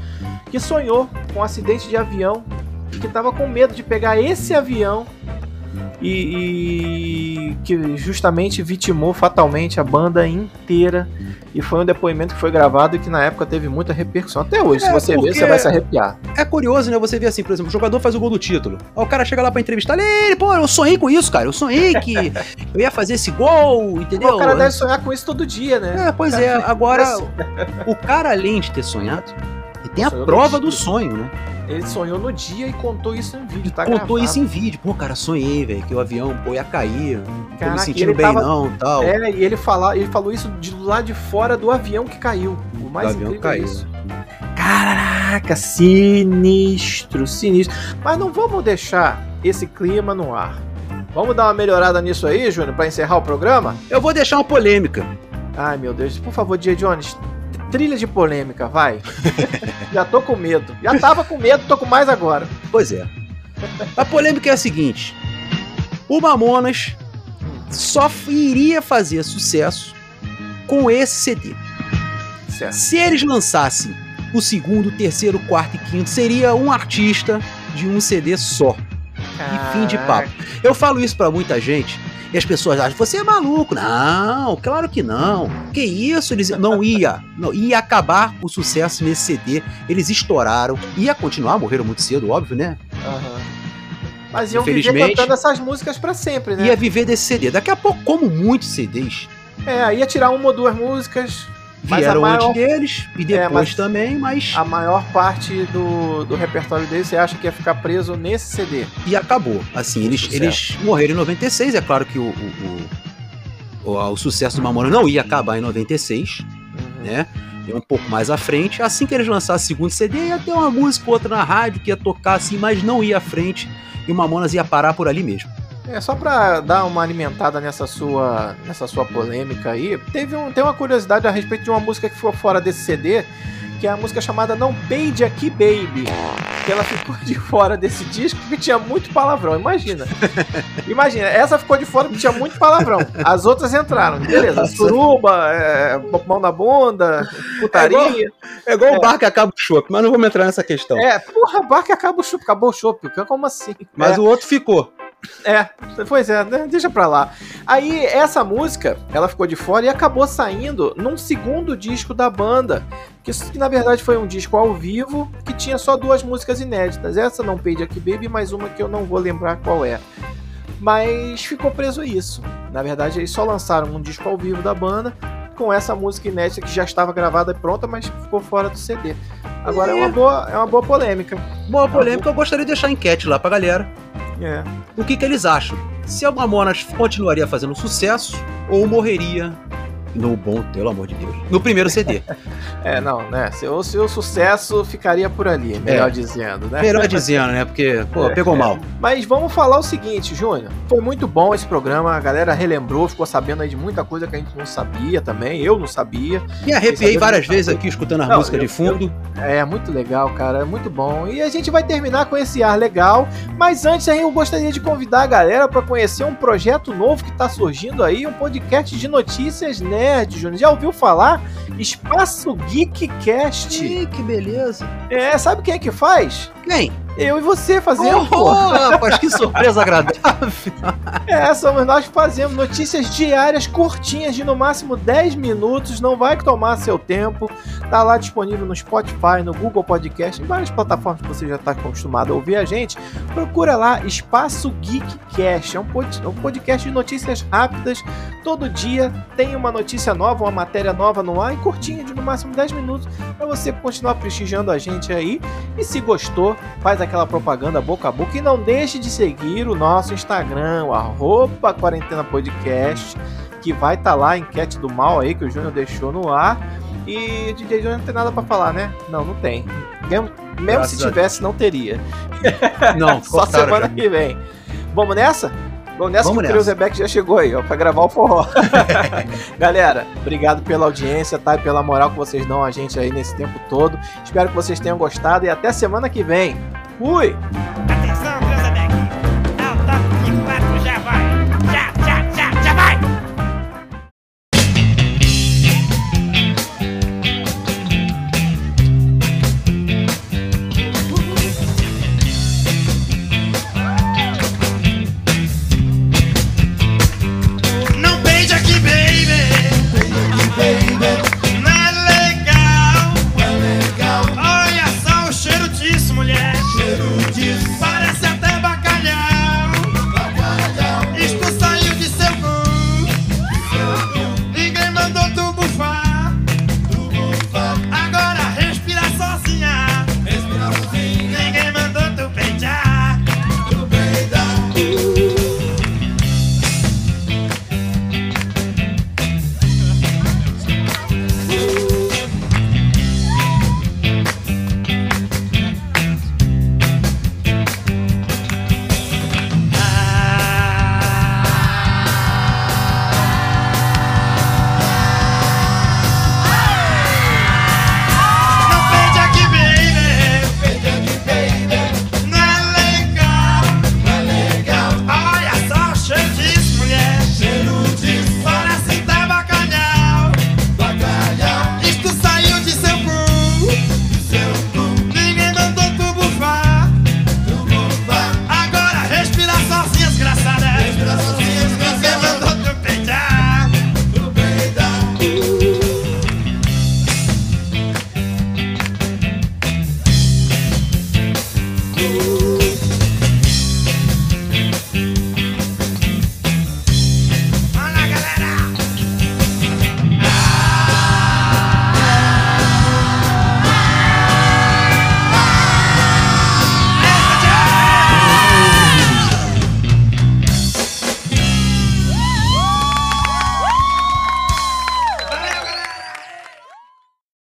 que sonhou com um acidente de avião e que estava com medo de pegar esse avião e, e, que justamente vitimou fatalmente a banda inteira. E foi um depoimento que foi gravado e que na época teve muita repercussão. Até hoje, é, se você ver, você vai se arrepiar. É curioso, né? Você vê assim, por exemplo, o jogador faz o gol do título. Aí o cara chega lá pra entrevistar ele, pô, eu sonhei com isso, cara. Eu sonhei que (laughs) eu ia fazer esse gol, entendeu? o cara deve sonhar com isso todo dia, né? É, pois é. Agora, o cara, além de ter sonhado, tem a prova do sonho, né? Ele sonhou no dia e contou isso em vídeo, tá Contou gravado. isso em vídeo. Pô, cara, sonhei, velho, que o avião pô, ia cair. Caraca, tô me sentindo bem tava... não tal. É, e ele, fala, ele falou isso de lá de fora do avião que caiu. O mais do incrível avião caiu. É isso. Caraca, sinistro, sinistro. Mas não vamos deixar esse clima no ar. Vamos dar uma melhorada nisso aí, Júnior, para encerrar o programa? Eu vou deixar uma polêmica. Ai, meu Deus. Por favor, Dia Jones, trilha de polêmica, vai. (laughs) Já tô com medo. Já tava com medo, tô com mais agora. Pois é. A polêmica é a seguinte: o Mamonas só iria fazer sucesso com esse CD. Certo. Se eles lançassem o segundo, terceiro, quarto e quinto, seria um artista de um CD só. Caraca. E fim de papo. Eu falo isso para muita gente e as pessoas acham, você é maluco. Não, claro que não. Que isso? Eles não ia. Não, ia acabar o sucesso nesse CD. Eles estouraram. Ia continuar, morreram muito cedo, óbvio, né? Uhum. Mas iam viver cantando essas músicas para sempre, né? Ia viver desse CD. Daqui a pouco, como muitos CDs. É, ia tirar uma ou duas músicas, Vieram maior... antes deles e é, depois é, também, mas. A maior parte do, do repertório deles você acha que ia ficar preso nesse CD. E acabou. Assim, eles, eles morreram em 96, é claro que o, o, o, o, o sucesso do Mamona não ia acabar em 96, uhum. né? E um pouco mais à frente. Assim que eles lançassem o segundo CD, ia ter uma música ou outra na rádio que ia tocar assim, mas não ia à frente. E o Mamonas ia parar por ali mesmo. É, só pra dar uma alimentada nessa sua, nessa sua polêmica aí, teve um, tem uma curiosidade a respeito de uma música que ficou fora desse CD, que é a música chamada Não Peide Aqui Baby. Que ela ficou de fora desse disco porque tinha muito palavrão, imagina. (laughs) imagina, essa ficou de fora porque tinha muito palavrão. As outras entraram, beleza. Suruba, é, mão na bunda, putaria. É igual, é igual é. o bar que acaba o chopp, mas não vamos entrar nessa questão. É, porra, bar que acaba o chopp, acabou o chopp, como assim? Mas é. o outro ficou. É, pois é, né, deixa pra lá. Aí, essa música, ela ficou de fora e acabou saindo num segundo disco da banda, que, que na verdade foi um disco ao vivo, que tinha só duas músicas inéditas. Essa não Paid Aqui Baby, mais uma que eu não vou lembrar qual é. Mas ficou preso isso. Na verdade, eles só lançaram um disco ao vivo da banda, com essa música inédita que já estava gravada e pronta, mas ficou fora do CD. Agora é, é uma, boa, é uma boa polêmica. Boa polêmica, eu gostaria de deixar enquete lá pra galera. É. O que, que eles acham? Se a Mamonas continuaria fazendo sucesso ou morreria no bom, pelo amor de Deus. No primeiro CD. (laughs) é, não, né? Seu, seu sucesso ficaria por ali, melhor é. dizendo, né? Melhor dizendo, né? Porque, pô, é, pegou mal. Mas vamos falar o seguinte, Júnior. Foi muito bom esse programa, a galera relembrou, ficou sabendo aí de muita coisa que a gente não sabia também, eu não sabia. Me arrepiei várias vezes aqui escutando a não, música eu, de fundo. Eu, é, muito legal, cara, é muito bom. E a gente vai terminar com esse ar legal, mas antes aí eu gostaria de convidar a galera para conhecer um projeto novo que tá surgindo aí, um podcast de notícias, né? Nerd, Júnior. Já ouviu falar? Espaço Geekcast. Ih, que beleza. É, sabe quem é que faz? Quem? Eu e você fazendo. Oh, (laughs) rapaz, que surpresa agradável. (laughs) É, somos nós que fazemos notícias diárias curtinhas de no máximo 10 minutos, não vai tomar seu tempo. Tá lá disponível no Spotify, no Google Podcast, em várias plataformas que você já está acostumado a ouvir a gente. Procura lá Espaço Geekcast, é um podcast de notícias rápidas. Todo dia tem uma notícia nova, uma matéria nova no ar e curtinha de no máximo 10 minutos para você continuar prestigiando a gente aí. E se gostou, faz aquela propaganda boca a boca e não deixe de seguir o nosso Instagram, o arroba quarentena podcast, que vai estar tá lá a enquete do mal aí que o Júnior deixou no ar. E DJ Júnior não tem nada para falar, né? Não, não tem. Mesmo, mesmo se tivesse, não teria. Não, (laughs) só semana já. que vem. Vamos nessa? Vamos nessa Vamos que nessa. o Creuzebeck já chegou aí, ó, pra gravar o forró. (laughs) Galera, obrigado pela audiência, tá? E pela moral que vocês dão a gente aí nesse tempo todo. Espero que vocês tenham gostado e até semana que vem. Fui!